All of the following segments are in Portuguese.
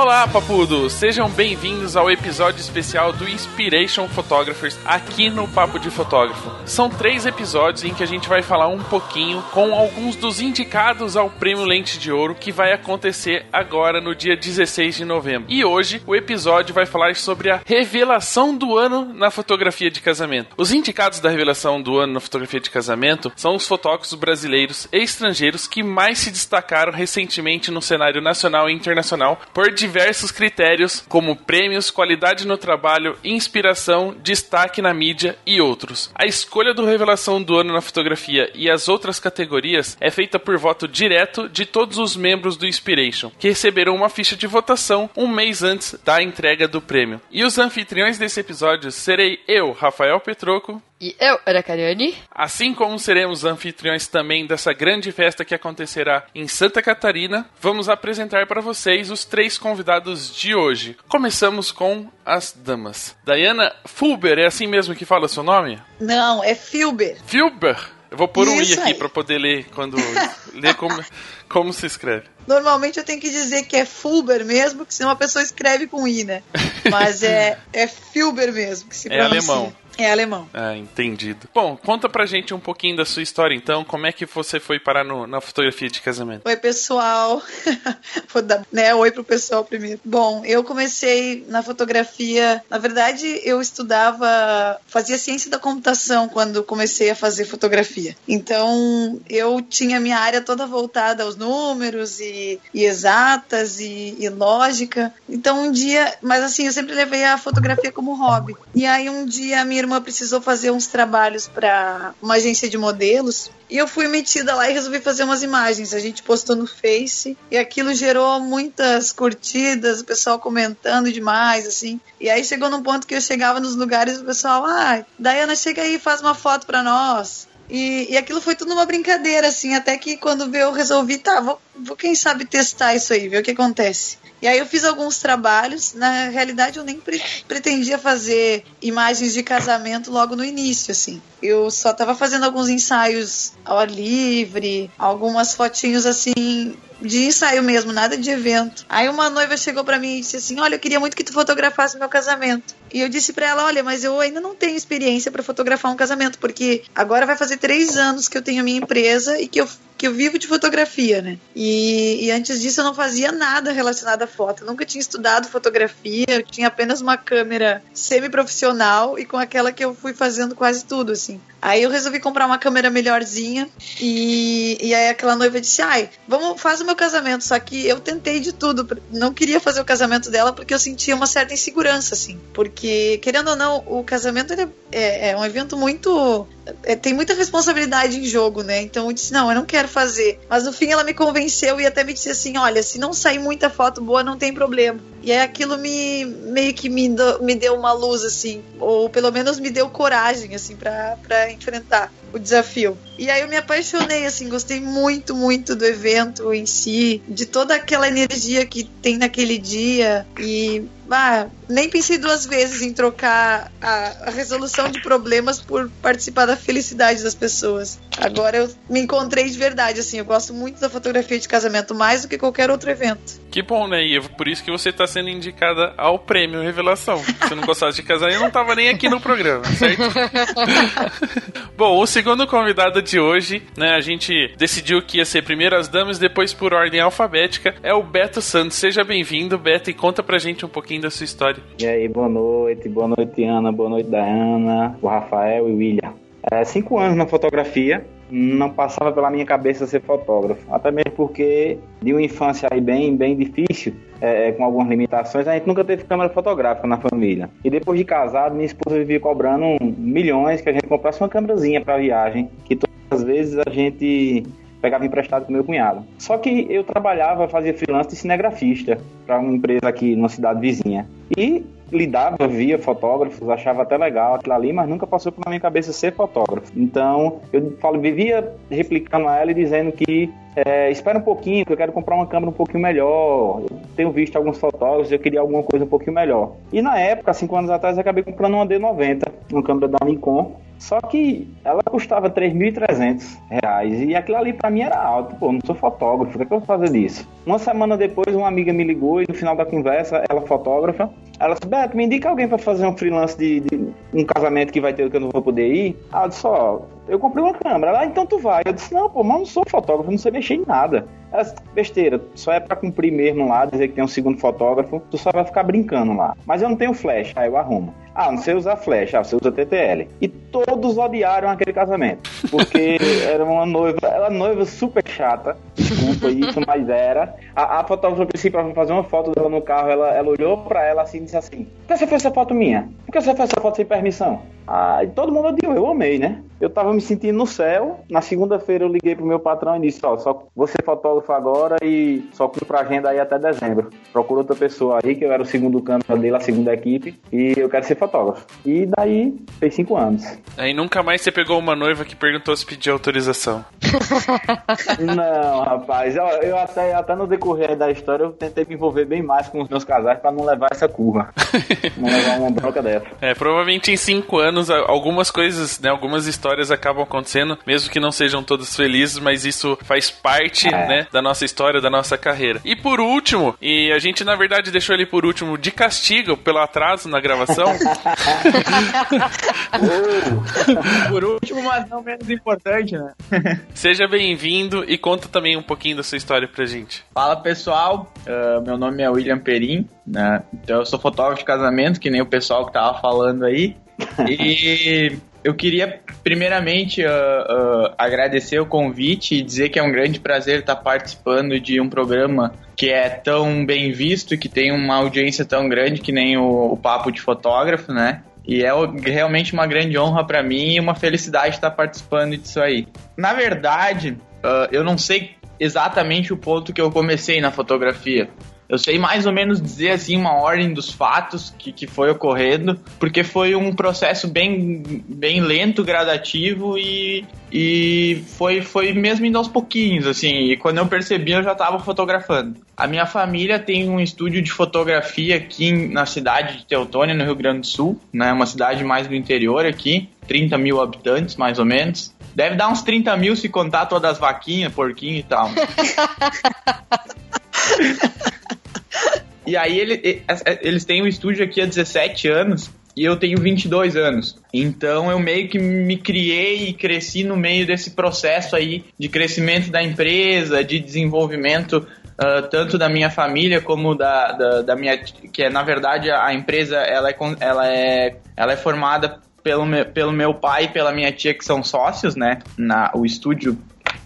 Olá, papudos! Sejam bem-vindos ao episódio especial do Inspiration Photographers aqui no Papo de Fotógrafo. São três episódios em que a gente vai falar um pouquinho com alguns dos indicados ao Prêmio Lente de Ouro que vai acontecer agora no dia 16 de novembro. E hoje o episódio vai falar sobre a revelação do ano na fotografia de casamento. Os indicados da revelação do ano na fotografia de casamento são os fotógrafos brasileiros e estrangeiros que mais se destacaram recentemente no cenário nacional e internacional por diversos critérios, como prêmios, qualidade no trabalho, inspiração, destaque na mídia e outros. A escolha do Revelação do Ano na fotografia e as outras categorias é feita por voto direto de todos os membros do Inspiration, que receberão uma ficha de votação um mês antes da entrega do prêmio. E os anfitriões desse episódio serei eu, Rafael Petroco, e eu, Ana Cariani. Assim como seremos anfitriões também dessa grande festa que acontecerá em Santa Catarina, vamos apresentar para vocês os três convidados de hoje. Começamos com as damas. Diana Fulber, é assim mesmo que fala seu nome? Não, é Filber. Filber? Eu vou pôr um i Isso aqui aí. para poder ler quando ler como, como se escreve. Normalmente eu tenho que dizer que é Fulber mesmo, que senão a pessoa escreve com I, né? Mas é, é Filber mesmo que se É pronuncia. alemão. É alemão. Ah, entendido. Bom, conta pra gente um pouquinho da sua história então. Como é que você foi parar no- na fotografia de casamento? Oi, pessoal. Vou dar né, oi pro pessoal primeiro. Bom, eu comecei na fotografia. Na verdade, eu estudava, fazia ciência da computação quando comecei a fazer fotografia. Então, eu tinha minha área toda voltada aos números e, e exatas e, e lógica. Então, um dia, mas assim, eu sempre levei a fotografia como hobby. E aí, um dia, minha irmã precisou fazer uns trabalhos para uma agência de modelos. E eu fui metida lá e resolvi fazer umas imagens. A gente postou no Face e aquilo gerou muitas curtidas, o pessoal comentando demais, assim. E aí chegou num ponto que eu chegava nos lugares e o pessoal, ah, Dayana, chega aí e faz uma foto pra nós. E, e aquilo foi tudo uma brincadeira, assim, até que quando eu resolvi, tá, vou, vou quem sabe testar isso aí, ver o que acontece. E aí eu fiz alguns trabalhos, na realidade eu nem pre- pretendia fazer imagens de casamento logo no início, assim. Eu só tava fazendo alguns ensaios ao ar livre, algumas fotinhos assim de ensaio mesmo, nada de evento. Aí uma noiva chegou pra mim e disse assim: "Olha, eu queria muito que tu fotografasse meu casamento". E eu disse pra ela: "Olha, mas eu ainda não tenho experiência pra fotografar um casamento, porque agora vai fazer três anos que eu tenho a minha empresa e que eu que eu vivo de fotografia, né? E, e antes disso eu não fazia nada relacionado à foto. Eu nunca tinha estudado fotografia, eu tinha apenas uma câmera semi-profissional e com aquela que eu fui fazendo quase tudo, assim. Aí eu resolvi comprar uma câmera melhorzinha e, e aí aquela noiva disse: Ai, vamos, faz o meu casamento. Só que eu tentei de tudo, não queria fazer o casamento dela porque eu sentia uma certa insegurança, assim. Porque, querendo ou não, o casamento ele é, é um evento muito. é, tem muita responsabilidade em jogo, né? Então eu disse: Não, eu não quero fazer. Mas no fim ela me convenceu e até me disse assim: Olha, se não sair muita foto boa, não tem problema. E aí aquilo me meio que me, me deu uma luz, assim, ou pelo menos me deu coragem, assim, pra enfrentar o desafio. E aí eu me apaixonei, assim, gostei muito, muito do evento em si, de toda aquela energia que tem naquele dia. E ah, nem pensei duas vezes em trocar a, a resolução de problemas por participar da felicidade das pessoas. Agora eu me encontrei de verdade, assim, eu gosto muito da fotografia de casamento, mais do que qualquer outro evento. Que bom, né? E é por isso que você tá sendo indicada ao prêmio Revelação. Se não gostasse de casar, eu não tava nem aqui no programa, certo? bom, o segundo convidado de hoje, né? A gente decidiu que ia ser primeiro as damas, depois por ordem alfabética, é o Beto Santos. Seja bem-vindo, Beto, e conta pra gente um pouquinho da sua história. E aí, boa noite, boa noite, Ana, boa noite, Diana, o Rafael e o William. É, cinco anos na fotografia, não passava pela minha cabeça ser fotógrafo, até mesmo porque de uma infância aí bem, bem difícil, é, com algumas limitações, a gente nunca teve câmera fotográfica na família. E depois de casado, minha esposa vivia cobrando milhões que a gente comprasse uma câmerazinha para viagem, que todas as vezes a gente pegava emprestado com meu cunhado. Só que eu trabalhava, fazia freelance de cinegrafista para uma empresa aqui na cidade vizinha. E lidava, via fotógrafos, achava até legal aquilo ali, mas nunca passou pela minha cabeça ser fotógrafo. Então, eu falo, vivia replicando a ela e dizendo que é, espera um pouquinho, que eu quero comprar uma câmera um pouquinho melhor. Eu tenho visto alguns fotógrafos, eu queria alguma coisa um pouquinho melhor. E na época, cinco anos atrás, eu acabei comprando uma D90, uma câmera da Nikon. Só que ela custava 3.300 reais e aquilo ali para mim era alto. Pô, não sou fotógrafo, o que, é que eu vou fazer disso? Uma semana depois, uma amiga me ligou e no final da conversa, ela fotógrafa, ela disse: Beto, me indica alguém para fazer um freelance de, de, um casamento que vai ter que eu não vou poder ir. Ela disse: Ó, eu comprei uma câmera. Ela, ah, então tu vai. Eu disse: Não, pô, mas eu não sou fotógrafo, não sei mexer em nada. Ela disse, besteira, só é para cumprir mesmo lá, dizer que tem um segundo fotógrafo, tu só vai ficar brincando lá. Mas eu não tenho flash, aí eu arrumo. Ah, não sei usar flash, ah, você usa TTL. E todos odiaram aquele casamento. Porque era uma noiva, ela noiva super chata, desculpa isso, mas era. A, a fotógrafa, pra fazer uma foto dela no carro, ela, ela olhou pra ela assim e disse assim: Por que você fez essa foto minha? Por que você fez essa foto sem permissão? Ah, todo mundo odiou, eu amei, né? Eu tava me sentindo no céu. Na segunda-feira eu liguei pro meu patrão e disse: Ó, só você fotógrafo agora e só pra agenda aí até dezembro. Procura outra pessoa aí, que eu era o segundo câmera dele, a segunda equipe, e eu quero ser fotógrafo. E daí fez cinco anos. Aí nunca mais você pegou uma noiva que perguntou se pedia autorização. não, rapaz, eu, eu, até, até no decorrer da história eu tentei me envolver bem mais com os meus casais para não levar essa curva. não levar uma broca dessa. É, provavelmente em cinco anos algumas coisas, né, algumas histórias acabam acontecendo, mesmo que não sejam todas felizes, mas isso faz parte, é. né, da nossa história, da nossa carreira. E por último, e a gente na verdade deixou ele por último de castigo pelo atraso na gravação. por último, mas não menos importante, né? Seja bem-vindo e conta também um pouquinho da sua história pra gente. Fala pessoal, uh, meu nome é William Perim, né? Então eu sou fotógrafo de casamento, que nem o pessoal que tava falando aí. E eu queria, primeiramente, uh, uh, agradecer o convite e dizer que é um grande prazer estar participando de um programa que é tão bem visto e que tem uma audiência tão grande que nem o, o Papo de Fotógrafo, né? E é realmente uma grande honra para mim e uma felicidade estar participando disso aí. Na verdade, uh, eu não sei exatamente o ponto que eu comecei na fotografia. Eu sei mais ou menos dizer assim uma ordem dos fatos que, que foi ocorrendo, porque foi um processo bem, bem lento, gradativo e, e foi, foi mesmo indo aos pouquinhos, assim. E quando eu percebi, eu já estava fotografando. A minha família tem um estúdio de fotografia aqui na cidade de Teutônia, no Rio Grande do Sul, né? Uma cidade mais do interior aqui, 30 mil habitantes, mais ou menos. Deve dar uns 30 mil se contar todas as vaquinhas, porquinho e tal. E aí ele, eles têm um estúdio aqui há 17 anos e eu tenho 22 anos. Então eu meio que me criei e cresci no meio desse processo aí de crescimento da empresa, de desenvolvimento uh, tanto da minha família como da, da, da, minha que é na verdade a empresa ela é ela é ela é formada pelo meu, pelo meu pai e pela minha tia que são sócios, né? Na o estúdio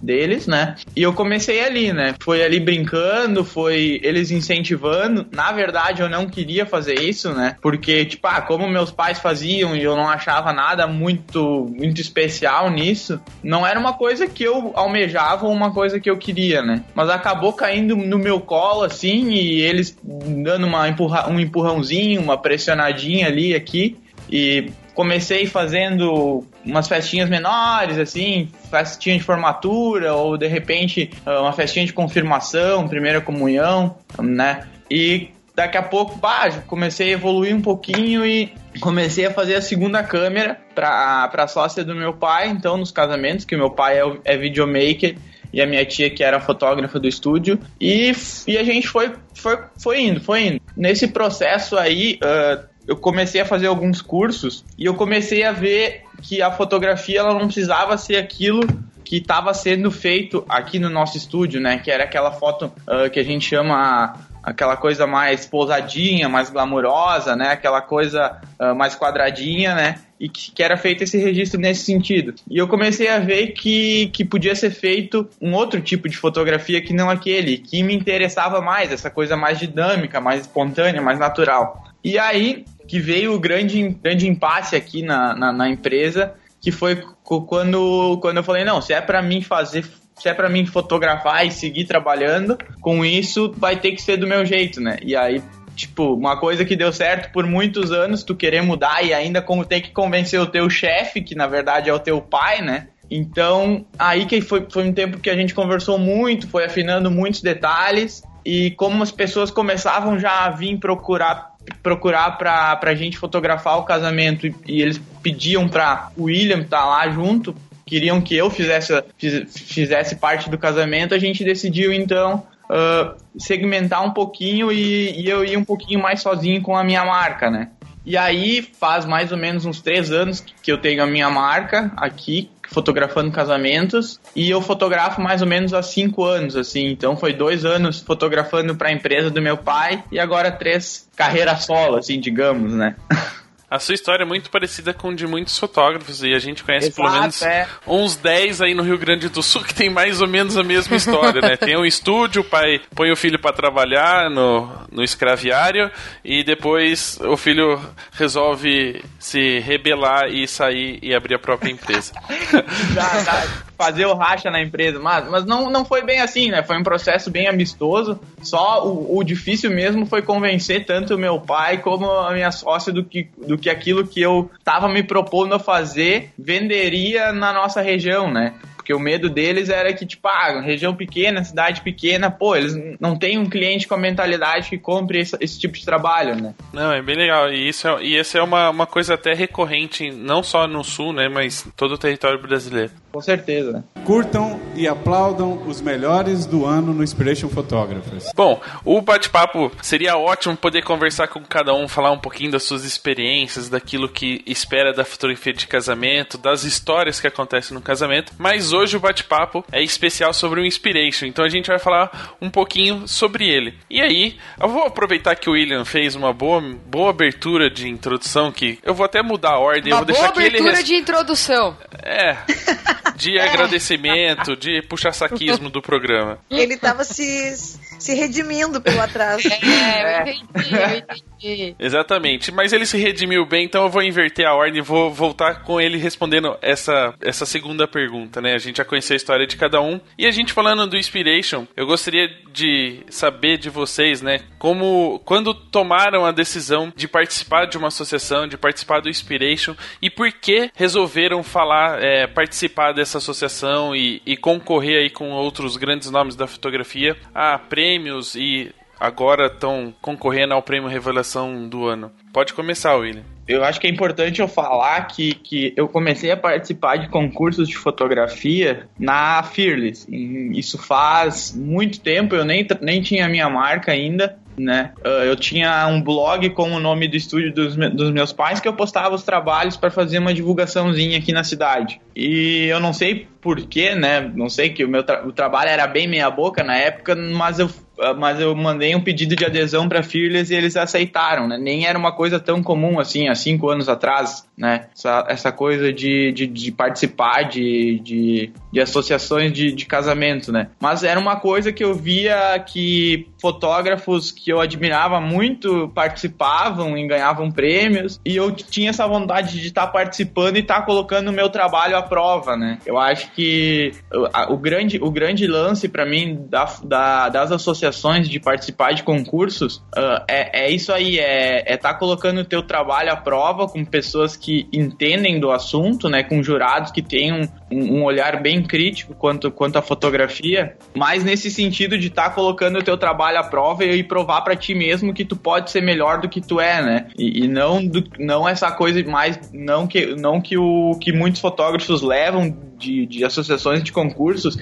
deles, né? E eu comecei ali, né? Foi ali brincando, foi eles incentivando. Na verdade, eu não queria fazer isso, né? Porque, tipo, ah, como meus pais faziam e eu não achava nada muito, muito especial nisso, não era uma coisa que eu almejava ou uma coisa que eu queria, né? Mas acabou caindo no meu colo, assim, e eles dando uma empurra, um empurrãozinho, uma pressionadinha ali, aqui. E comecei fazendo umas festinhas menores, assim, festinha de formatura, ou de repente ah, uma festinha de confirmação, primeira comunhão, né? E daqui a pouco, bah, comecei a evoluir um pouquinho e comecei a fazer a segunda câmera para a sócia do meu pai, então, nos casamentos, que meu pai é, é videomaker e a minha tia que era fotógrafa do estúdio e, e a gente foi, foi, foi indo, foi indo. Nesse processo aí, uh, eu comecei a fazer alguns cursos e eu comecei a ver que a fotografia ela não precisava ser aquilo que estava sendo feito aqui no nosso estúdio, né? Que era aquela foto uh, que a gente chama aquela coisa mais pousadinha, mais glamurosa, né? Aquela coisa uh, mais quadradinha, né? E que, que, era feito esse registro nesse sentido. E eu comecei a ver que, que podia ser feito um outro tipo de fotografia que não aquele, que me interessava mais, essa coisa mais dinâmica, mais espontânea, mais natural. E aí que veio o grande, grande impasse aqui na, na, na empresa, que foi quando, quando eu falei, não, se é para mim fazer se é para mim fotografar e seguir trabalhando com isso, vai ter que ser do meu jeito, né? E aí tipo, uma coisa que deu certo por muitos anos, tu querer mudar e ainda como ter que convencer o teu chefe, que na verdade é o teu pai, né? Então, aí que foi, foi um tempo que a gente conversou muito, foi afinando muitos detalhes, e como as pessoas começavam já a vir procurar procurar pra, pra gente fotografar o casamento e, e eles pediam pra o William estar tá lá junto, queriam que eu fizesse, fizesse parte do casamento, a gente decidiu então uh, segmentar um pouquinho e, e, eu ir um pouquinho mais sozinho com a minha marca, né? E aí faz mais ou menos uns três anos que eu tenho a minha marca aqui, fotografando casamentos, e eu fotografo mais ou menos há cinco anos, assim. Então foi dois anos fotografando para a empresa do meu pai e agora três carreiras solo, assim, digamos, né? A sua história é muito parecida com de muitos fotógrafos e a gente conhece Exato, pelo menos é. uns 10 aí no Rio Grande do Sul que tem mais ou menos a mesma história, né? Tem um estúdio, o pai põe o filho para trabalhar no, no escraviário e depois o filho resolve se rebelar e sair e abrir a própria empresa. dá, fazer o racha na empresa, mas, mas não, não foi bem assim, né? Foi um processo bem amistoso. Só o, o difícil mesmo foi convencer tanto o meu pai como a minha sócia do que, do que aquilo que eu estava me propondo a fazer venderia na nossa região, né? Porque o medo deles era que, tipo, ah, região pequena, cidade pequena, pô, eles não têm um cliente com a mentalidade que compre esse, esse tipo de trabalho, né? Não, é bem legal. E isso é, e essa é uma, uma coisa até recorrente, não só no sul, né, mas todo o território brasileiro. Com certeza. Curtam e aplaudam os melhores do ano no Inspiration Photographers. Bom, o bate-papo seria ótimo poder conversar com cada um, falar um pouquinho das suas experiências, daquilo que espera da fotografia de casamento, das histórias que acontecem no casamento, mas hoje o bate-papo é especial sobre o Inspiration, então a gente vai falar um pouquinho sobre ele. E aí, eu vou aproveitar que o William fez uma boa, boa abertura de introdução, que eu vou até mudar a ordem. Uma eu vou boa deixar abertura ele... de introdução. É, de é. Agradecimento, de puxa-saquismo do programa. Ele tava se, se redimindo pelo atraso. É, eu entendi, eu entendi. Exatamente. Mas ele se redimiu bem, então eu vou inverter a ordem e vou voltar com ele respondendo essa, essa segunda pergunta, né? A gente já conheceu a história de cada um. E a gente falando do Inspiration, eu gostaria de saber de vocês, né? Como, quando tomaram a decisão de participar de uma associação, de participar do Inspiration e por que resolveram falar, é, participar dessa associação e, e concorrer aí com outros grandes nomes da fotografia a prêmios e agora estão concorrendo ao prêmio Revelação do ano. Pode começar, William. Eu acho que é importante eu falar que, que eu comecei a participar de concursos de fotografia na Fearless. Isso faz muito tempo, eu nem, nem tinha minha marca ainda né? Ah, eu tinha um blog com o nome do estúdio dos, dos meus pais que eu postava os trabalhos para fazer uma divulgaçãozinha aqui na cidade. E eu não sei porquê, né? Não sei que o meu tra o trabalho era bem meia boca na época, mas eu mas eu mandei um pedido de adesão para Fearless e eles aceitaram, né? Nem era uma coisa tão comum assim, há cinco anos atrás, né? Essa, essa coisa de, de, de participar de, de, de associações de, de casamento, né? Mas era uma coisa que eu via que fotógrafos que eu admirava muito participavam e ganhavam prêmios e eu tinha essa vontade de estar tá participando e estar tá colocando o meu trabalho à prova, né? Eu acho que o, grande, o grande lance para mim da, da, das associações de participar de concursos uh, é, é isso aí, é estar é tá colocando o teu trabalho à prova com pessoas que entendem do assunto, né? Com jurados que têm um, um olhar bem crítico quanto, quanto à fotografia, mas nesse sentido de estar tá colocando o teu trabalho à prova e provar para ti mesmo que tu pode ser melhor do que tu é, né? E, e não, do, não essa coisa mais, não que, não que o que muitos fotógrafos levam de, de associações de concursos,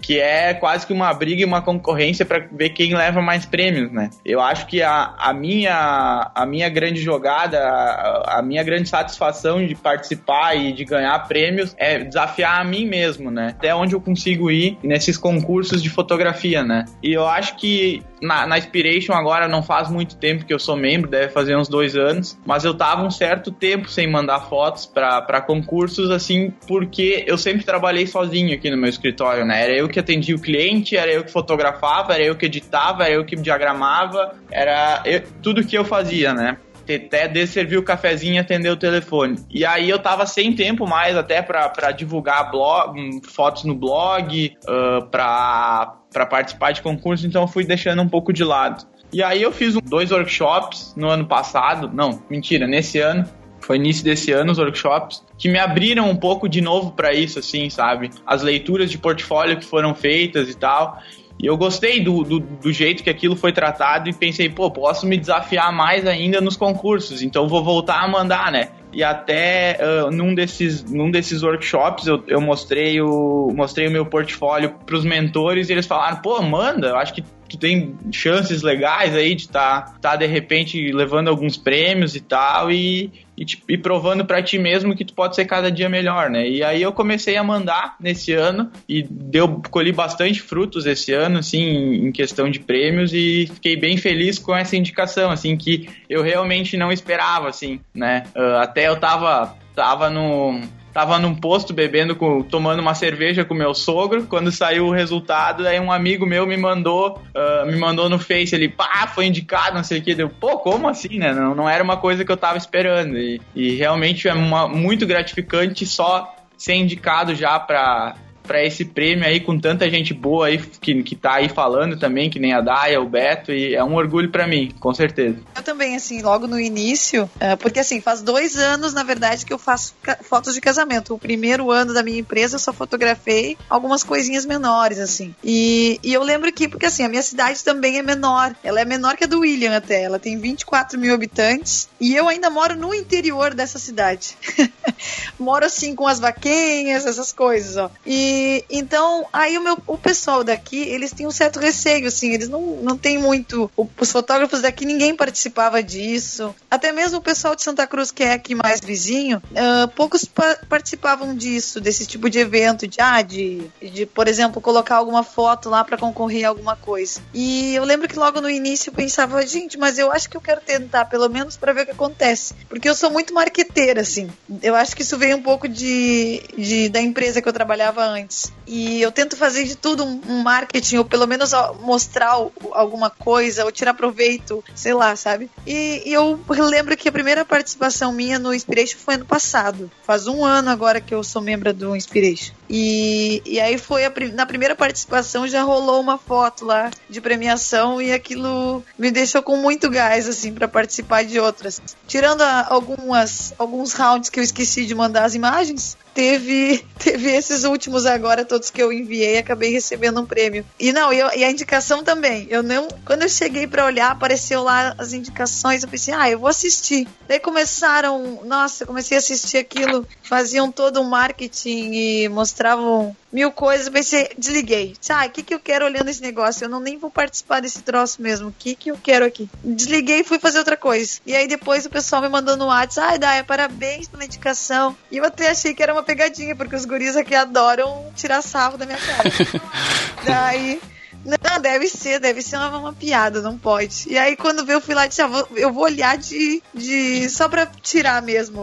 que é quase que uma briga e uma concorrência para ver quem leva mais prêmios, né? Eu acho que a, a, minha, a minha grande jogada, a, a minha grande satisfação de participar e de ganhar prêmios é desafiar a mim mesmo, né? Até onde eu consigo ir nesses concursos de fotografia, né? E eu acho que na, na Inspiration agora não faz muito tempo que eu sou membro, deve fazer uns dois anos, mas eu tava um certo tempo sem mandar fotos para concursos, assim, porque eu sempre trabalhei sozinho aqui no meu escritório, né? Era eu que atendia o cliente, era eu que fotografava, era eu que editava, era eu que diagramava, era eu, tudo que eu fazia, né? Até de servir o cafezinho e atender o telefone. E aí eu tava sem tempo mais até para divulgar blog, hum, fotos no blog, uh, para participar de concurso, então eu fui deixando um pouco de lado. E aí eu fiz dois workshops no ano passado, não, mentira, nesse ano, foi início desse ano os workshops, que me abriram um pouco de novo para isso, assim, sabe? As leituras de portfólio que foram feitas e tal. E eu gostei do, do, do, jeito que aquilo foi tratado e pensei, pô, posso me desafiar mais ainda nos concursos, então vou voltar a mandar, né? E até uh, num, desses, num desses workshops eu, eu mostrei, o, mostrei o meu portfólio pros mentores e eles falaram, pô, manda, eu acho que tu tem chances legais aí de estar, tá, tá, de repente levando alguns prêmios e tal e, e, e provando para ti mesmo que tu pode ser cada dia melhor, né? E aí eu comecei a mandar nesse ano e deu colhi bastante frutos esse ano, assim, em questão de prêmios e fiquei bem feliz com essa indicação, assim, que eu realmente não esperava, assim, né? Uh, até eu tava tava no tava num posto bebendo, com, tomando uma cerveja com meu sogro. Quando saiu o resultado, aí um amigo meu me mandou, uh, me mandou no Face, ele, pá, foi indicado, não sei o que. Deu, pô, como assim, né? Não, não era uma coisa que eu tava esperando. E, e realmente é uma, muito gratificante só ser indicado já para para esse prêmio aí com tanta gente boa aí que, que tá aí falando também, que nem a Daya, o Beto, e é um orgulho para mim, com certeza. Eu também, assim, logo no início, é, porque assim, faz dois anos, na verdade, que eu faço fotos de casamento. O primeiro ano da minha empresa eu só fotografei algumas coisinhas menores, assim. E, e eu lembro que, porque assim, a minha cidade também é menor. Ela é menor que a do William até. Ela tem 24 mil habitantes. E eu ainda moro no interior dessa cidade. moro assim com as vaquinhas, essas coisas, ó. E então, aí o, meu, o pessoal daqui, eles têm um certo receio, assim, eles não, não tem muito. Os fotógrafos daqui, ninguém participava disso. Até mesmo o pessoal de Santa Cruz, que é aqui mais vizinho, uh, poucos pa participavam disso, desse tipo de evento, de, ah, de, de por exemplo, colocar alguma foto lá para concorrer a alguma coisa. E eu lembro que logo no início eu pensava, gente, mas eu acho que eu quero tentar, pelo menos para ver o que acontece. Porque eu sou muito marqueteira, assim. Eu acho que isso veio um pouco de, de da empresa que eu trabalhava antes E eu tento fazer de tudo um, marketing, ou pelo menos mostrar alguma coisa, ou tirar proveito, sei lá, sabe? E, e eu lembro que a primeira participação minha no Inspiration foi ano passado. Faz um ano agora que eu sou membro do Inspiration. E, e aí foi a, na primeira participação já rolou uma foto lá de premiação e aquilo me deixou com muito gás assim para participar de outras. Tirando a, algumas alguns rounds que eu esqueci de mandar as imagens, teve, teve esses últimos agora, todos que eu enviei, acabei recebendo um prêmio. E não, eu, e a indicação também. Eu não. Quando eu cheguei para olhar, apareceu lá as indicações, eu pensei, ah, eu vou assistir. Daí começaram, nossa, eu comecei a assistir aquilo, faziam todo um marketing e mostravam mil coisas, eu pensei, desliguei. Ah, o que, que eu quero olhando esse negócio? Eu não nem vou participar desse troço mesmo. O que, que eu quero aqui? Desliguei e fui fazer outra coisa. E aí depois o pessoal me mandou no WhatsApp, ai, Daya, parabéns pela indicação. E eu até achei que era uma pegadinha, porque os guris aqui adoram tirar sarro da minha cara. Daí não, deve ser, deve ser uma, uma piada, não pode. E aí, quando veio, eu fui lá e disse, ah, vou, eu vou olhar de, de. só pra tirar mesmo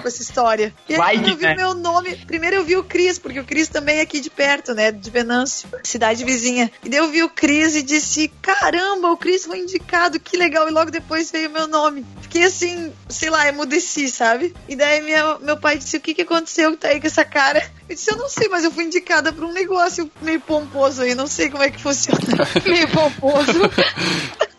com essa história. E aí, Vai quando eu vi né? meu nome, primeiro eu vi o Cris, porque o Cris também é aqui de perto, né? De Venâncio, cidade vizinha. E daí eu vi o Cris e disse: caramba, o Cris foi indicado, que legal. E logo depois veio o meu nome. Fiquei assim, sei lá, emudeci, sabe? E daí minha, meu pai disse: o que, que aconteceu que tá aí com essa cara? Eu disse: eu não sei, mas eu fui indicada pra um negócio meio pomposo aí, não sei como é que funciona. Meio pomposo.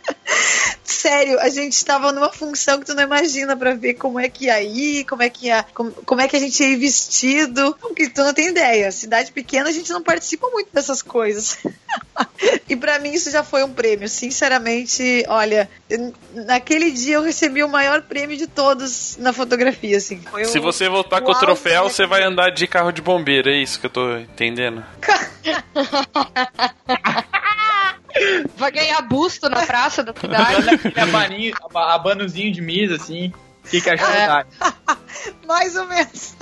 Sério, a gente estava numa função que tu não imagina para ver como é que ia ir, como é que ia, como, como é que a gente ia ir vestido. Porque tu não tem ideia. Cidade pequena a gente não participa muito dessas coisas. e para mim isso já foi um prêmio. Sinceramente, olha, naquele dia eu recebi o maior prêmio de todos na fotografia, assim. Foi Se você voltar com o troféu, você vai andar de carro de bombeiro, é isso que eu tô entendendo. Vai ganhar busto na praça da cidade. Aquele abanuzinho de misa, assim. Fica a é. Mais ou menos.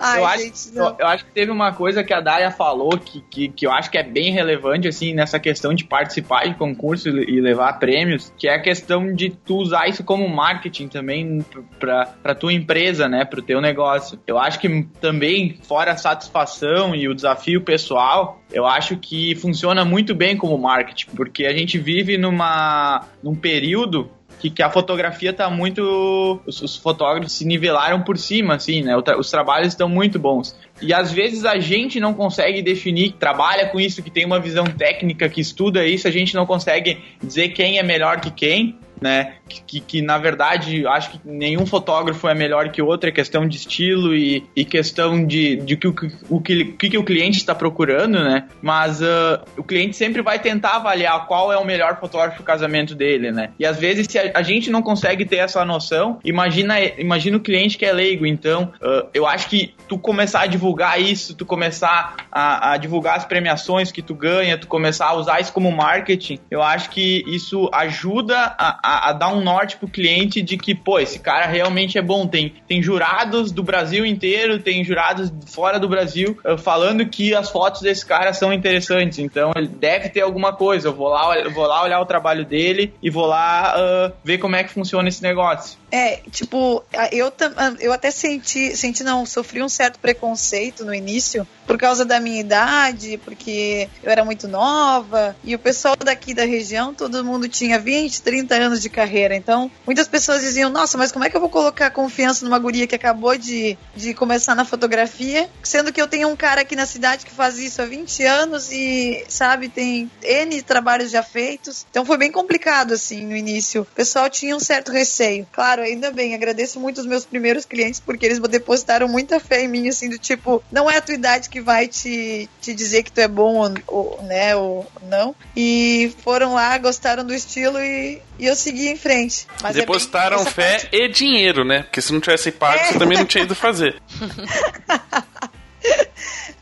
Ai, eu, gente, acho, eu, eu, acho que teve uma coisa que a Daya falou que, que, que eu acho que é bem relevante, assim, nessa questão de participar de concurso e, levar prêmios, que é a questão de tu usar isso como marketing também pra, pra tua empresa, né, pro teu negócio. Eu acho que também, fora a satisfação e o desafio pessoal, eu acho que funciona muito bem como marketing, porque a gente vive numa, num período que, que a fotografia tá muito. Os, os fotógrafos se nivelaram por cima, assim, né? Os trabalhos estão muito bons. E às vezes a gente não consegue definir, trabalha com isso, que tem uma visão técnica, que estuda isso, a gente não consegue dizer quem é melhor que quem né? Que, que, na verdade acho que nenhum fotógrafo é melhor que o outro, é questão de estilo e, e questão de, de que, o, o que, que, que o cliente está procurando, né? Mas uh, o cliente sempre vai tentar avaliar qual é o melhor fotógrafo do casamento dele, né? E às vezes se a, a, gente não consegue ter essa noção, imagina, imagina o cliente que é leigo. Então, uh, eu acho que tu começar a divulgar isso, tu começar a, a divulgar as premiações que tu ganha, tu começar a usar isso como marketing, eu acho que isso ajuda a, a, a, dar um norte pro cliente de que, pô, esse cara realmente é bom. Tem, tem jurados do Brasil inteiro, tem jurados fora do Brasil uh, falando que as fotos desse cara são interessantes. Então ele deve ter alguma coisa. Eu vou lá, eu vou lá olhar o trabalho dele e vou lá uh, ver como é que funciona esse negócio. É, tipo, eu, eu até senti, senti não, sofri um certo preconceito no início por causa da minha idade, porque eu era muito nova e o pessoal daqui da região, todo mundo tinha 20, 30 anos de carreira. Então, muitas pessoas diziam: Nossa, mas como é que eu vou colocar confiança numa guria que acabou de, de começar na fotografia, sendo que eu tenho um cara aqui na cidade que faz isso há 20 anos e, sabe, tem N trabalhos já feitos. Então, foi bem complicado, assim, no início. O pessoal tinha um certo receio. Claro, ainda bem, agradeço muito os meus primeiros clientes porque eles depositaram muita fé em mim, assim, do tipo, não é a tua idade que vai te, te dizer que tu é bom ou, ou, né, ou não. E foram lá, gostaram do estilo e, e eu segui em frente. Mas é Depositaram é fé parte... e dinheiro, né? Porque se não tivesse pago, é. você também não tinha ido fazer.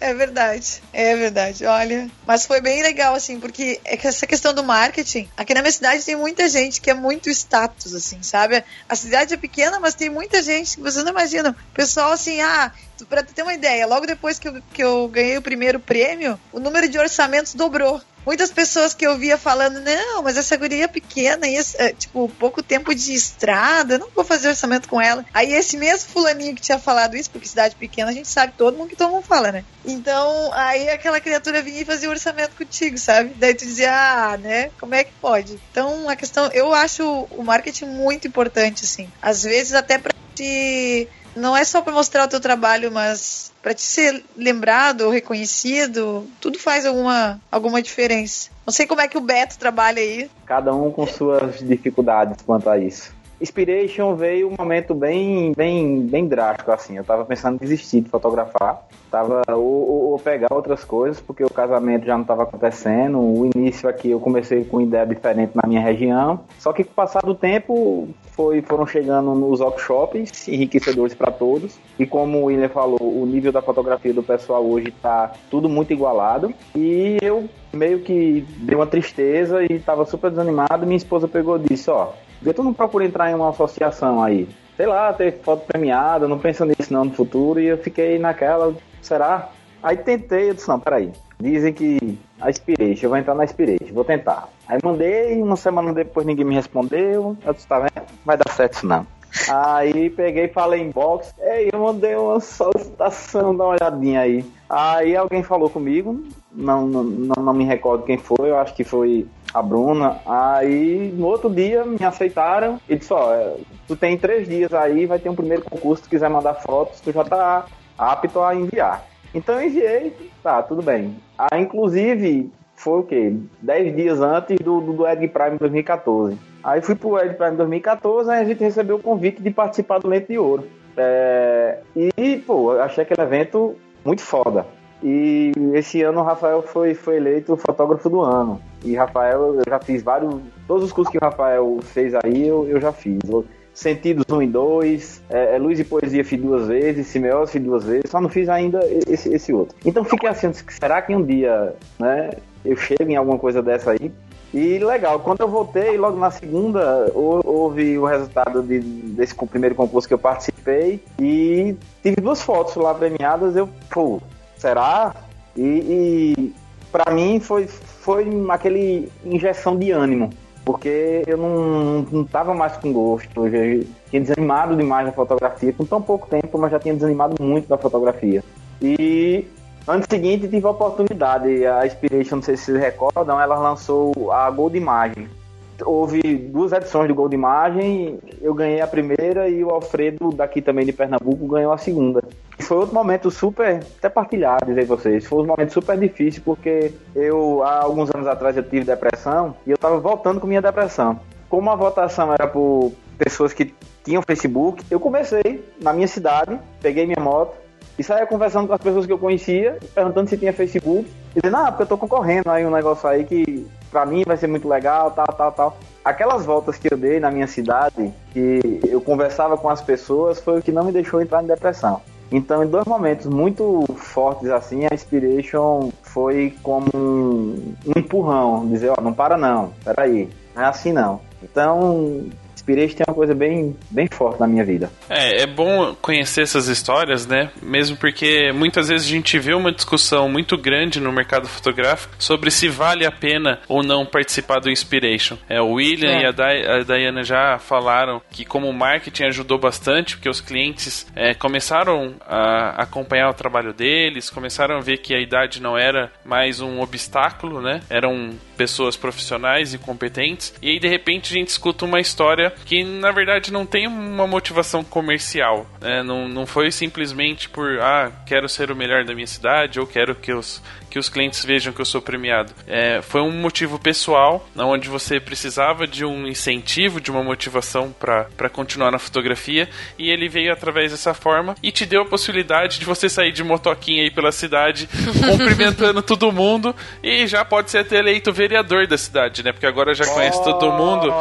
É verdade, é verdade. Olha, mas foi bem legal, assim, porque é que essa questão do marketing, aqui na minha cidade tem muita gente que é muito status, assim, sabe? A cidade é pequena, mas tem muita gente que você não imagina. Pessoal, assim, ah, pra ter uma ideia, logo depois que eu, que eu ganhei o primeiro prêmio, o número de orçamentos dobrou muitas pessoas que eu via falando, não, mas essa guria é pequena, e esse, é, tipo, pouco tempo de estrada, não vou fazer orçamento com ela. Aí esse mesmo fulaninho que tinha falado isso, porque cidade pequena a gente sabe todo mundo que todo mundo fala, né? Então, aí aquela criatura vinha e fazia orçamento contigo, sabe? Daí tu dizia, ah, né? Como é que pode? Então, a questão, eu acho o marketing muito importante, assim. Às vezes até pra te não é só para mostrar o teu trabalho, mas para te ser lembrado ou reconhecido, tudo faz alguma, alguma diferença. Não sei como é que o Beto trabalha aí. Cada um com suas dificuldades quanto a isso. Inspiration veio um momento bem, bem, bem drástico, assim. Eu tava pensando em desistir de fotografar. Tava, ou, ou pegar outras coisas, porque o casamento já não estava acontecendo. O início aqui eu comecei com ideia diferente na minha região. Só que com o passar do tempo foi, foram chegando nos workshops enriquecedores para todos. E como o William falou, o nível da fotografia do pessoal hoje está tudo muito igualado. E eu meio que dei uma tristeza e estava super desanimado. Minha esposa pegou e disse: Ó, por que tu não procura entrar em uma associação aí? Sei lá, ter foto premiada, não pensa nisso não no futuro. E eu fiquei naquela, será? Aí tentei, eu disse, não, peraí. Dizem que a Spiration, eu vou entrar na Spiration, vou tentar. Aí mandei, uma semana depois ninguém me respondeu. Eu disse, tá vendo? Vai dar certo isso não. Aí peguei, falei em box, ei, eu mandei uma solicitação, dá uma olhadinha aí. Aí alguém falou comigo, não, não, não me recordo quem foi, eu acho que foi a Bruna. Aí no outro dia me aceitaram e disse: Ó, é, tu tem três dias aí, vai ter um primeiro concurso, se quiser mandar fotos, tu já tá apto a enviar. Então eu enviei, tá, tudo bem. Aí, inclusive, foi o quê? Dez dias antes do, do, do Ed Prime 2014. Aí fui pro Ed Prime 2014, aí a gente recebeu o convite de participar do Lente de Ouro. É, e, pô, achei aquele evento muito foda. E esse ano o Rafael foi, foi eleito fotógrafo do ano. E Rafael, eu já fiz vários. Todos os cursos que o Rafael fez aí, eu, eu já fiz. Sentidos 1 e 2, é, é, Luz e Poesia fiz duas vezes, Simeose fiz duas vezes, só não fiz ainda esse, esse outro. Então fiquei assim, será que um dia né, eu chego em alguma coisa dessa aí? E legal, quando eu voltei, logo na segunda, houve o resultado de, desse primeiro concurso que eu participei e tive duas fotos lá premiadas. Eu, pô, será? E, e para mim foi, foi aquele injeção de ânimo, porque eu não, não tava mais com gosto, eu tinha desanimado demais da fotografia, com tão pouco tempo, mas já tinha desanimado muito da fotografia. E Ano seguinte tive a oportunidade, a Inspiration, não sei se vocês recordam, ela lançou a Gold Imagem, houve duas edições do Gol de Imagem, eu ganhei a primeira e o Alfredo, daqui também de Pernambuco, ganhou a segunda. Foi outro momento super, até partilhado, dizer vocês, foi um momento super difícil, porque eu, há alguns anos atrás, eu tive depressão e eu tava voltando com minha depressão. Como a votação era por pessoas que tinham Facebook, eu comecei na minha cidade, peguei minha moto, e saía conversando com as pessoas que eu conhecia, perguntando se tinha Facebook, e dizendo, ah, porque eu tô concorrendo aí um negócio aí que pra mim vai ser muito legal, tal, tal, tal. Aquelas voltas que eu dei na minha cidade, que eu conversava com as pessoas, foi o que não me deixou entrar em depressão. Então, em dois momentos muito fortes assim, a Inspiration foi como um, um empurrão, dizer, ó, oh, não para não, peraí, não é assim não. Então, Inspiration tem uma coisa bem, bem forte na minha vida. É, é bom conhecer essas histórias, né? Mesmo porque muitas vezes a gente vê uma discussão muito grande no mercado fotográfico sobre se vale a pena ou não participar do Inspiration. É, o William é. e a, Day, a Diana já falaram que como marketing ajudou bastante, porque os clientes é, começaram a acompanhar o trabalho deles, começaram a ver que a idade não era mais um obstáculo, né? Eram pessoas profissionais e competentes. E aí de repente a gente escuta uma história que na verdade não tem uma motivação comercial. Né? Não, não foi simplesmente por, ah, quero ser o melhor da minha cidade ou quero que os, que os clientes vejam que eu sou premiado. É, foi um motivo pessoal, onde você precisava de um incentivo, de uma motivação para continuar na fotografia, e ele veio através dessa forma e te deu a possibilidade de você sair de motoquinha aí pela cidade, cumprimentando todo mundo, e já pode ser até eleito vereador da cidade, né? Porque agora já conhece oh. todo mundo.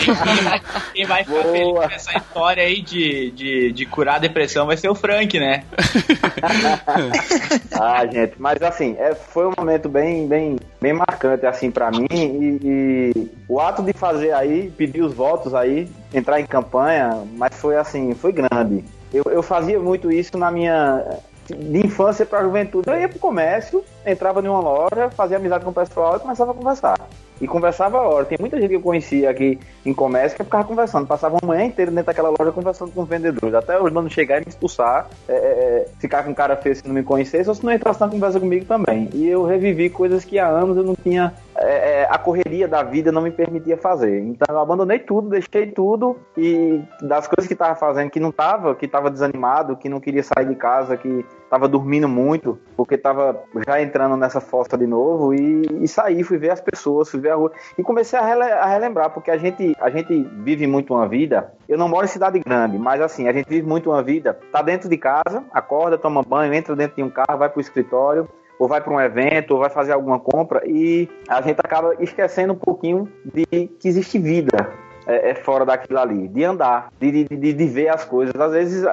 Quem vai ficar Boa. feliz com essa história aí de, de, de curar a depressão vai ser o Frank, né? ah, gente. Mas assim, é, foi um momento bem, bem, bem marcante assim para mim e, e, o ato de fazer aí, pedir os votos aí, entrar em campanha, mas foi assim, foi grande. Eu, eu fazia muito isso na minha de infância para juventude. Eu ia pro comércio, entrava em uma loja, fazia amizade com o pessoal e começava a conversar e conversava a hora. Tem muita gente que eu conhecia aqui em comércio que ficava conversando, passava uma manhã inteira dentro daquela loja conversando com os vendedores, até os donos chegarem e me expulsar, é, é, é, ficar com cara feio se não me conhecesse ou se não entrasse na conversa comigo também. E eu revivi coisas que há anos eu não tinha é, é, a correria da vida não me permitia fazer. Então eu abandonei tudo, deixei tudo e das coisas que estava fazendo que não estava, que estava desanimado, que não queria sair de casa, que estava dormindo muito, porque estava já entrando nessa fossa de novo e, e saí, fui ver as pessoas, fui ver a rua e comecei a, rele a relembrar, porque a gente, a gente vive muito uma vida. Eu não moro em cidade grande, mas assim, a gente vive muito uma vida, tá dentro de casa, acorda, toma banho, entra dentro de um carro, vai pro escritório, ou vai para um evento, ou vai fazer alguma compra, e a gente acaba esquecendo um pouquinho de que existe vida é, é fora daquilo ali, de andar, de, de, de, ver as coisas. Às vezes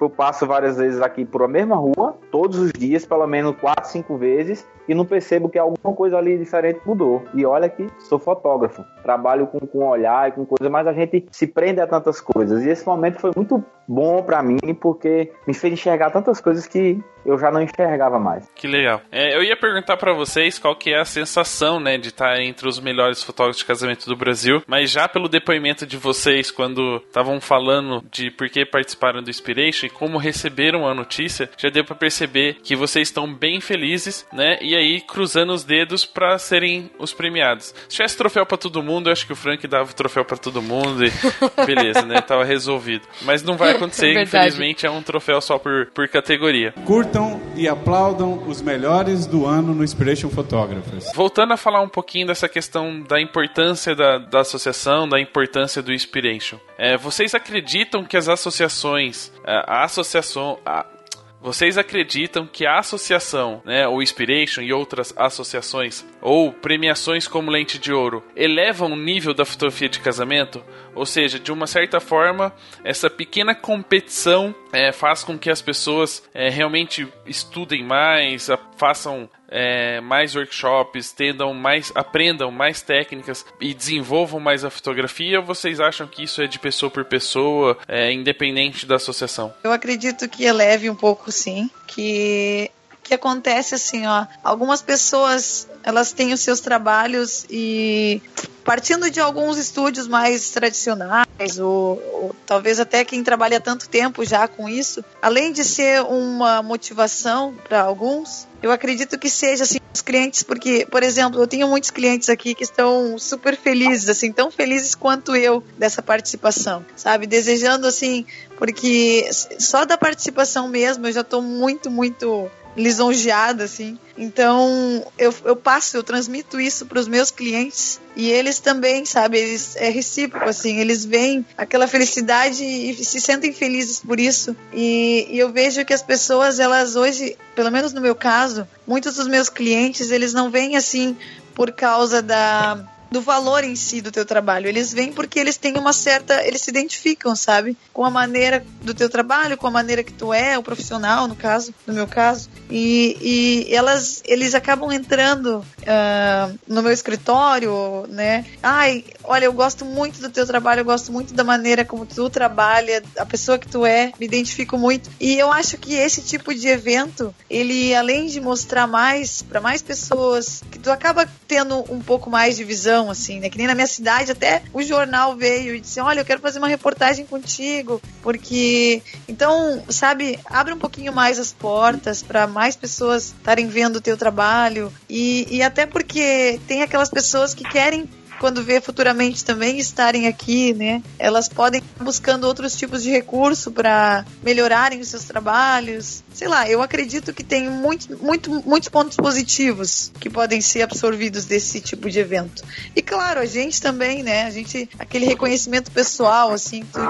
eu passo várias vezes aqui por a mesma rua, todos os dias, pelo menos quatro, cinco vezes, e não percebo que alguma coisa ali diferente mudou. E olha que sou fotógrafo, trabalho com, com olhar e com coisa, mas a gente se prende a tantas coisas. E esse momento foi muito bom para mim, porque me fez enxergar tantas coisas que eu já não enxergava mais. Que legal. É, eu ia perguntar para vocês qual que é a sensação, né, de estar entre os melhores fotógrafos de casamento do Brasil, mas já pelo depoimento de vocês quando estavam falando de por que participaram do Inspiration e como receberam a notícia, já deu para perceber que vocês estão bem felizes, né, e aí cruzando os dedos para serem os premiados. Se tivesse troféu para todo mundo, eu acho que o Frank dava o troféu para todo mundo e beleza, né, tava resolvido. Mas não vai acontecer, infelizmente é um troféu só por, por categoria. Curta curtam e aplaudam os melhores do ano no Inspiration Photographers. Voltando a falar um pouquinho dessa questão da importância da, da associação, da importância do Inspiration. É, vocês acreditam que as associações, é, a associação, a, vocês acreditam que a associação, né, o Inspiration e outras associações, ou premiações como Lente de Ouro, elevam o nível da fotografia de casamento? Ou seja, de uma certa forma, essa pequena competição é, faz com que as pessoas é, realmente estudem mais, façam é, mais workshops, tendam mais, aprendam mais técnicas e desenvolvam mais a fotografia? Ou vocês acham que isso é de pessoa por pessoa, é, independente da associação? Eu acredito que eleve um pouco, sim, que que acontece assim, ó, algumas pessoas elas têm os seus trabalhos e partindo de alguns estúdios mais tradicionais, ou, ou, talvez até quem trabalha tanto tempo já com isso, além de ser uma motivação para alguns, eu acredito que seja assim os clientes, porque, por exemplo, eu tenho muitos clientes aqui que estão super felizes, assim, tão felizes quanto eu dessa participação, sabe? Desejando, assim, porque só da participação mesmo eu já estou muito, muito lisonjeada, assim. Então, eu, eu passo, eu transmito isso para os meus clientes e eles também, sabe, eles é recíproco, assim, eles veem aquela felicidade e se sentem felizes por isso. E, e eu vejo que as pessoas, elas hoje, pelo menos no meu caso, muitos dos meus clientes, eles não vêm assim por causa da do valor em si do teu trabalho. Eles vêm porque eles têm uma certa, eles se identificam, sabe, com a maneira do teu trabalho, com a maneira que tu é, o profissional, no caso, no meu caso, e, e elas, eles acabam entrando uh, no meu escritório, né? Ai, olha, eu gosto muito do teu trabalho, eu gosto muito da maneira como tu trabalha, a pessoa que tu é, me identifico muito. E eu acho que esse tipo de evento, ele além de mostrar mais para mais pessoas, que tu acaba tendo um pouco mais de visão assim, né? Que nem na minha cidade, até o jornal veio e disse: Olha, eu quero fazer uma reportagem contigo, porque. Então, sabe, abre um pouquinho mais as portas para mais pessoas estarem vendo o teu trabalho e, e até porque tem aquelas pessoas que querem quando vê futuramente também estarem aqui, né? Elas podem estar buscando outros tipos de recurso para melhorarem os seus trabalhos. Sei lá, eu acredito que tem muito, muito, muitos pontos positivos que podem ser absorvidos desse tipo de evento. E claro, a gente também, né? A gente, aquele reconhecimento pessoal, assim, tu,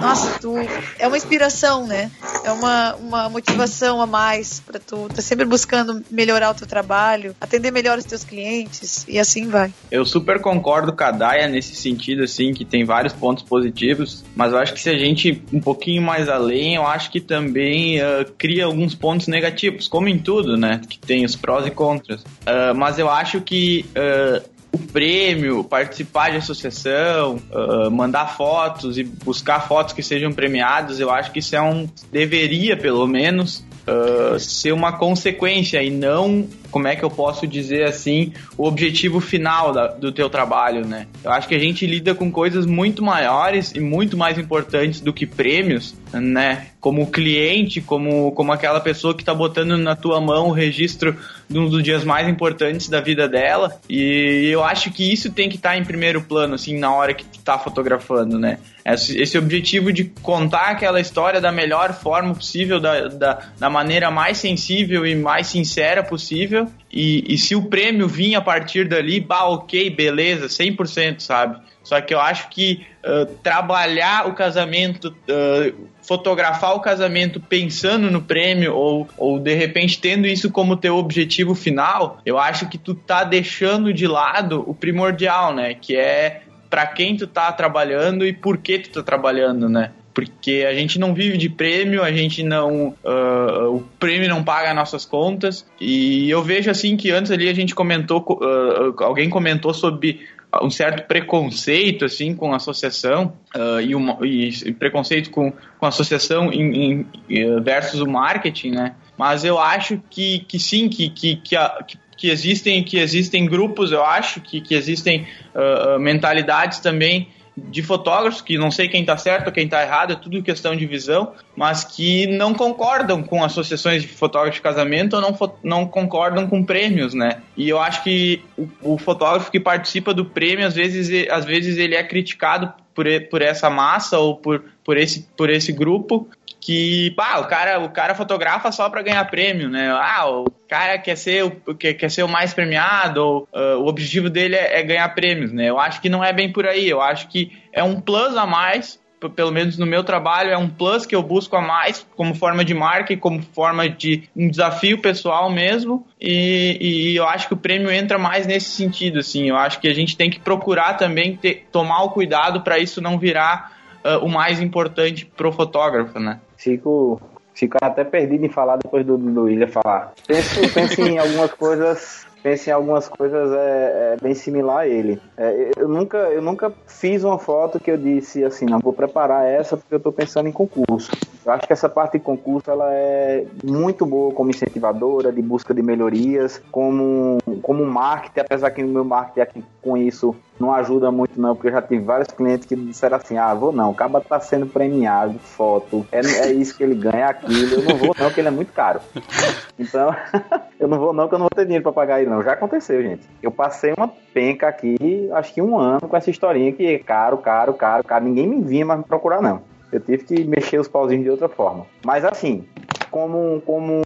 nossa, tu é uma inspiração, né? É uma, uma motivação a mais para tu tá sempre buscando melhorar o teu trabalho, atender melhor os teus clientes e assim vai. Eu super concordo concordo com a Daya nesse sentido, assim, que tem vários pontos positivos, mas eu acho que se a gente um pouquinho mais além, eu acho que também uh, cria alguns pontos negativos, como em tudo, né? Que tem os prós e contras. Uh, mas eu acho que uh, o prêmio, participar de associação, uh, mandar fotos e buscar fotos que sejam premiadas, eu acho que isso é um. deveria, pelo menos, uh, ser uma consequência e não, como é que eu posso dizer assim, o objetivo final da, do teu trabalho, né? Eu acho que a gente lida com coisas muito maiores e muito mais importantes do que prêmios, né? Como cliente, como, como aquela pessoa que está botando na tua mão o registro de um dos dias mais importantes da vida dela. E eu acho que isso tem que estar tá em primeiro plano, assim, na hora que tu tá fotografando, né? Esse, objetivo de contar aquela história da melhor forma possível, da, da, da maneira mais sensível e mais sincera possível. E, e se o prêmio vir a partir dali, bah, ok, beleza, 100%, sabe? Só que eu acho que uh, trabalhar o casamento, uh, fotografar o casamento pensando no prêmio ou, ou de repente tendo isso como teu objetivo final, eu acho que tu tá deixando de lado o primordial, né? Que é para quem tu tá trabalhando e por que tu tá trabalhando, né? Porque a gente não vive de prêmio, a gente não. Uh, o prêmio não paga nossas contas. E eu vejo assim que antes ali a gente comentou, uh, alguém comentou sobre um certo preconceito assim com a associação uh, e, uma, e, preconceito com, com a associação em, em, versus o marketing, né? Mas eu acho que, que sim, que, que, que, a, que que existem que existem grupos eu acho que, que existem uh, mentalidades também de fotógrafos, que não sei quem está certo ou quem está errado, é tudo questão de visão, mas que não concordam com associações de fotógrafos de casamento ou não, não concordam com prêmios, né? E eu acho que o, o fotógrafo que participa do prêmio, às vezes, às vezes ele é criticado por, por essa massa ou por, por, esse, por esse grupo que, pá, o cara, o cara fotografa só para ganhar prêmio, né? Ah, o cara quer ser o, quer, quer ser o mais premiado, ou, uh, o objetivo dele é, é, ganhar prêmios, né? Eu acho que não é bem por aí, eu acho que é um plus a mais, pelo menos no meu trabalho, é um plus que eu busco a mais como forma de marca e como forma de um desafio pessoal mesmo, e, e eu acho que o prêmio entra mais nesse sentido, assim, eu acho que a gente tem que procurar também ter, tomar o cuidado para isso não virar uh, o mais importante pro fotógrafo, né? Fico, fico até perdido em falar depois do, do William falar. Penso, penso em algumas coisas penso em algumas coisas é, é bem similar a ele. É, eu, nunca, eu nunca fiz uma foto que eu disse assim, não, vou preparar essa porque eu estou pensando em concurso. Eu acho que essa parte de concurso ela é muito boa como incentivadora, de busca de melhorias, como, como marketing, apesar que o meu marketing aqui com isso não ajuda muito não, porque eu já tive vários clientes que disseram assim, ah, vou não, o tá sendo premiado, foto, é, é isso que ele ganha, é aquilo, eu não vou não, porque ele é muito caro. Então, eu não vou não, que eu não vou ter dinheiro pra pagar ele não. Já aconteceu, gente. Eu passei uma penca aqui, acho que um ano com essa historinha que é caro, caro, caro, caro, ninguém me vinha mais me procurar não. Eu tive que mexer os pauzinhos de outra forma. Mas assim, como, como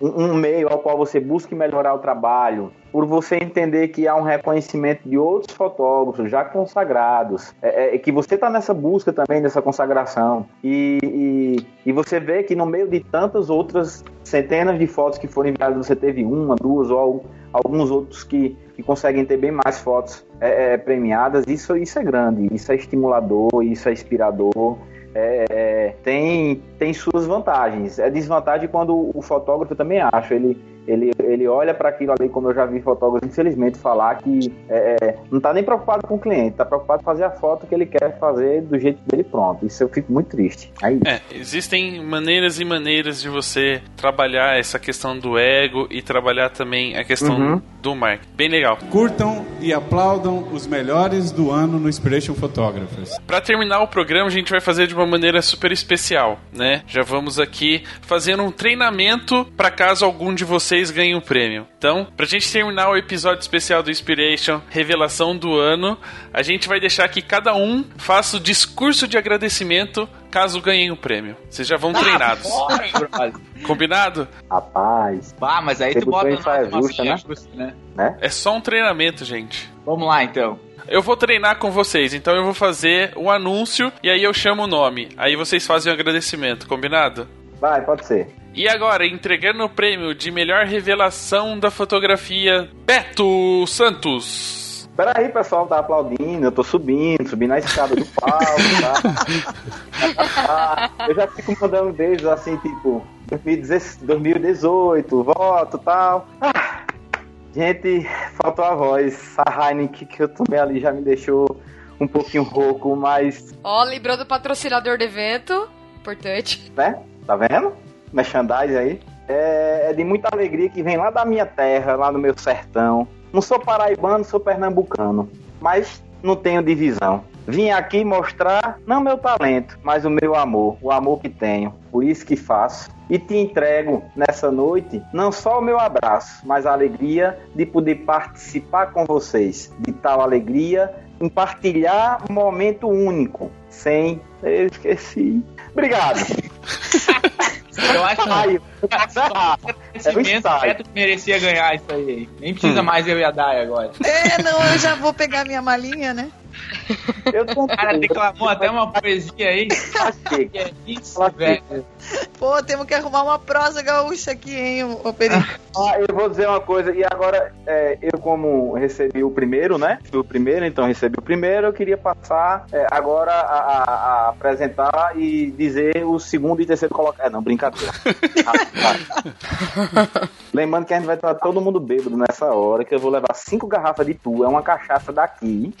um, um meio ao qual você busque melhorar o trabalho, por você entender que há um reconhecimento de outros fotógrafos já consagrados, é, é, que você está nessa busca também dessa consagração, e, e, e, você vê que no meio de tantas outras centenas de fotos que foram enviadas, você teve uma, duas ou alguns outros que, que conseguem ter bem mais fotos é, é premiadas, isso, isso é grande, isso é estimulador, isso é inspirador, é, é, tem, tem suas vantagens. É desvantagem quando o fotógrafo também acha. Ele, ele, ele olha para aquilo ali, como eu já vi fotógrafos, infelizmente, falar que é, é não está nem preocupado com o cliente, está preocupado em fazer a foto que ele quer fazer do jeito dele pronto. Isso eu fico muito triste. Aí... É, existem maneiras e maneiras de você trabalhar essa questão do ego e trabalhar também a questão uhum. Do marketing. Bem legal. Curtam e aplaudam os melhores do ano no Inspiration Photographers. Para terminar o programa, a gente vai fazer de uma maneira super especial, né? Já vamos aqui fazendo um treinamento para caso algum de vocês ganhem o prêmio. Então, pra gente terminar o episódio especial do Inspiration, revelação do ano, a gente vai deixar que cada um faça o discurso de agradecimento caso ganhem o prêmio. Vocês já vão ah, treinados. Porra, Combinado? Rapaz. Ah, mas aí tu bota na justa, né? né? né? É só um treinamento, gente. Vamos lá, então. Eu vou treinar com vocês, então eu vou fazer o um anúncio e aí eu chamo o nome. Aí vocês fazem o um agradecimento, combinado? Vai, pode ser. E agora, entregando o prêmio de melhor revelação da fotografia, Beto Santos. Peraí, pessoal, tá aplaudindo, eu tô subindo, subindo a escada do palco, tá? eu já fico mandando beijos assim, tipo, 2018, voto e tal. Ah, gente, faltou a voz. A Heineken que eu tomei ali já me deixou um pouquinho rouco, mas. Ó, lembrando do patrocinador do evento, importante. Né? Tá vendo? merchandise aí. É, é de muita alegria que vem lá da minha terra, lá no meu sertão. Não sou paraibano, sou pernambucano, mas não tenho divisão. Vim aqui mostrar não meu talento, mas o meu amor, o amor que tenho. Por isso que faço. E te entrego nessa noite não só o meu abraço, mas a alegria de poder participar com vocês de tal alegria, em partilhar um momento único, sem eu esqueci. Obrigado. Eu acho que o Beto merecia ganhar isso aí. Nem precisa hum. mais eu e a Dai agora. É, não, eu já vou pegar minha malinha, né? Eu tô... O cara declamou até uma poesia aí. que é isso, velho. Pô, temos que arrumar uma prosa gaúcha aqui, hein, o Peri. Ah, eu vou dizer uma coisa, e agora é, eu como recebi o primeiro, né? Fui o primeiro, então recebi o primeiro, eu queria passar é, agora a, a, a, apresentar e dizer o segundo e terceiro colocar. É, não, brincadeira. Lembrando que a gente vai estar todo mundo bêbado nessa hora, que eu vou levar cinco garrafas de tu, é uma cachaça daqui.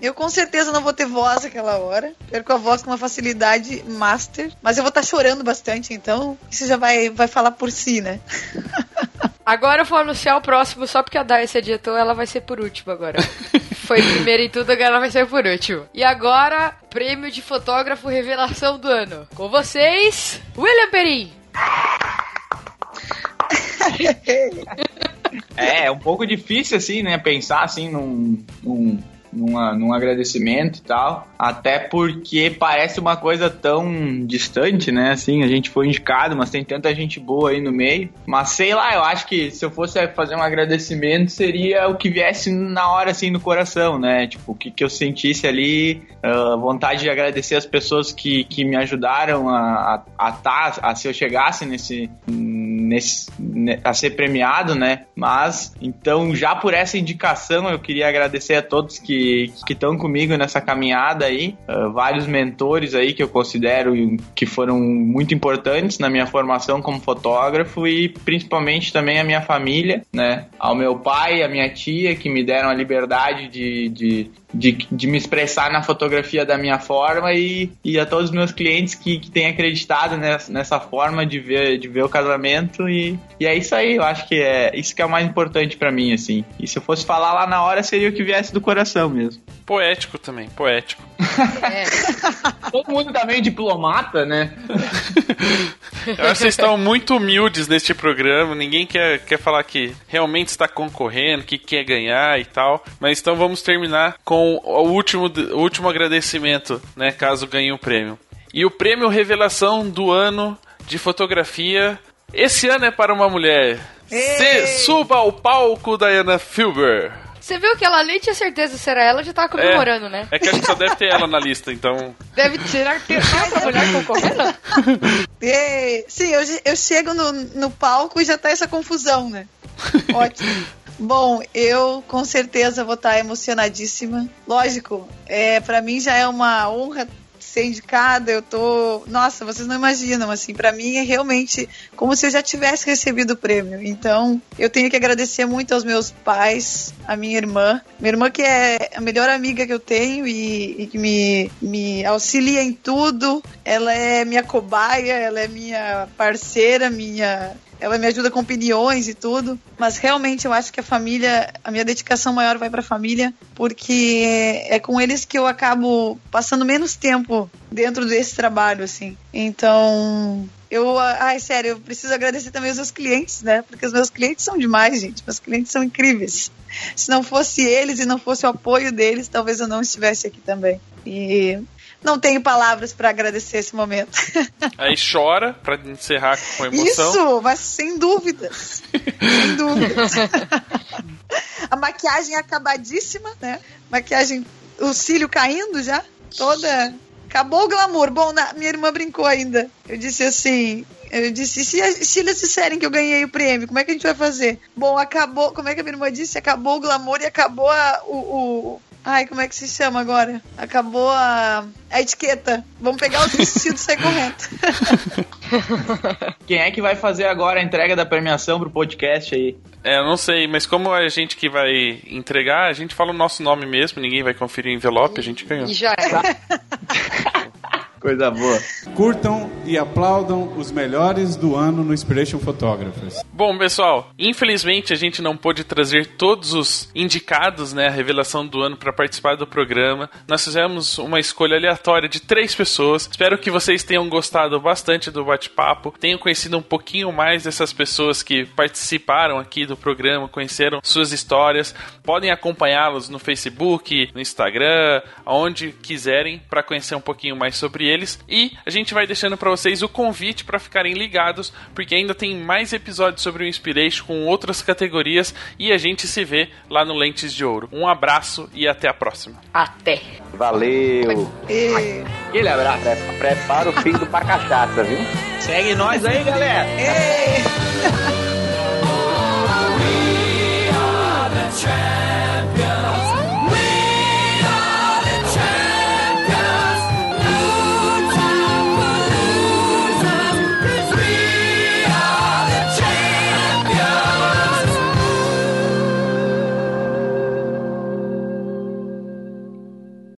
Eu com certeza não vou ter voz aquela hora. Perco a voz com uma facilidade master. Mas eu vou estar chorando bastante, então isso já vai, vai falar por si, né? Agora eu vou anunciar o próximo, só porque a se adiantou, ela vai ser por último agora. Foi primeiro em tudo, agora ela vai ser por último. E agora, prêmio de fotógrafo revelação do ano. Com vocês, William Perim. é, é um pouco difícil, assim, né? Pensar, assim, num, num numa, num agradecimento e tal. Até porque parece uma coisa tão distante, né? Assim, a gente foi indicado, mas tem tanta gente boa aí no meio. Mas sei lá, eu acho que se eu fosse fazer um agradecimento, seria o que viesse na hora, assim, no coração, né? Tipo, o que, que eu sentisse ali, uh, vontade de agradecer as pessoas que, que me ajudaram a, a, a, tá, a se eu chegasse nesse nesse, ne- a ser premiado, né? Mas, então, já por essa indicação, eu queria agradecer a todos que estão comigo nessa caminhada aí, ah, vários mentores aí que eu considero que foram muito importantes na minha formação como fotógrafo e principalmente também a minha família, né? Ao meu pai, a minha tia, que me deram a liberdade de, de, de, de me expressar na fotografia da minha forma e, e a todos os meus clientes que, que têm acreditado nessa, nessa forma de ver, de ver o casamento e, e é isso aí, eu acho que é isso que é o mais importante pra mim, assim. E se eu fosse falar lá na hora, seria o que viesse do coração mesmo. Poético também, poético. É. Todo mundo tá meio diplomata, né? Eu acho que vocês estão muito humildes neste programa. Ninguém quer, quer falar que realmente está concorrendo, que quer ganhar e tal. Mas então vamos terminar com o último, o último agradecimento, né? Caso ganhe o prêmio. E o prêmio Revelação do Ano de Fotografia. Esse ano é para uma mulher. Se suba ao palco, Diana Filber. Você viu que ela nem tinha certeza se era ela, já tava comemorando, né? É que acho que só deve ter ela na lista, então. Deve que tem outra mulher concorrendo? É, sim, eu, eu chego no, no palco e já tá essa confusão, né? Ótimo. Bom, eu com certeza vou estar emocionadíssima. Lógico, é, para mim já é uma honra ser indicada. Eu tô, nossa, vocês não imaginam assim. Para mim é realmente como se eu já tivesse recebido o prêmio. Então, eu tenho que agradecer muito aos meus pais, a minha irmã, minha irmã que é a melhor amiga que eu tenho e, e que me, me auxilia em tudo. Ela é minha cobaia, ela é minha parceira, minha ela me ajuda com opiniões e tudo, mas realmente eu acho que a família, a minha dedicação maior vai para a família, porque é com eles que eu acabo passando menos tempo dentro desse trabalho, assim. Então, eu, ai, sério, eu preciso agradecer também os meus clientes, né? Porque os meus clientes são demais, gente. Meus clientes são incríveis. Se não fosse eles e não fosse o apoio deles, talvez eu não estivesse aqui também. E não tenho palavras para agradecer esse momento. Aí chora pra encerrar com emoção. Isso, mas sem dúvidas. sem dúvidas. A maquiagem acabadíssima, né? Maquiagem, o cílio caindo já, toda. Acabou o glamour. Bom, na, minha irmã brincou ainda. Eu disse assim. Eu disse, se, se eles disserem que eu ganhei o prêmio, como é que a gente vai fazer? Bom, acabou. Como é que a minha irmã disse? Acabou o glamour e acabou a, o, o Ai, como é que se chama agora? Acabou a, a etiqueta. Vamos pegar os vestidos e sair correndo. Quem é que vai fazer agora a entrega da premiação pro podcast aí? É, eu não sei, mas como é a gente que vai entregar, a gente fala o nosso nome mesmo, ninguém vai conferir o envelope, a gente ganhou. E já é. Coisa boa. Curtam e aplaudam os melhores do ano no Inspiration Photographers. Bom, pessoal, infelizmente a gente não pôde trazer todos os indicados, né, a revelação do ano para participar do programa. Nós fizemos uma escolha aleatória de três pessoas. Espero que vocês tenham gostado bastante do bate-papo, tenham conhecido um pouquinho mais dessas pessoas que participaram aqui do programa, conheceram suas histórias. Podem acompanhá-los no Facebook, no Instagram, aonde quiserem para conhecer um pouquinho mais sobre eles. E a gente vai deixando para vocês o convite para ficarem ligados, porque ainda tem mais episódios sobre o Inspiration com outras categorias e a gente se vê lá no Lentes de Ouro. Um abraço e até a próxima. Até. Valeu. Aquele abraço. Prepara o fígado pra cachaça, viu? Segue nós aí, galera. Champions.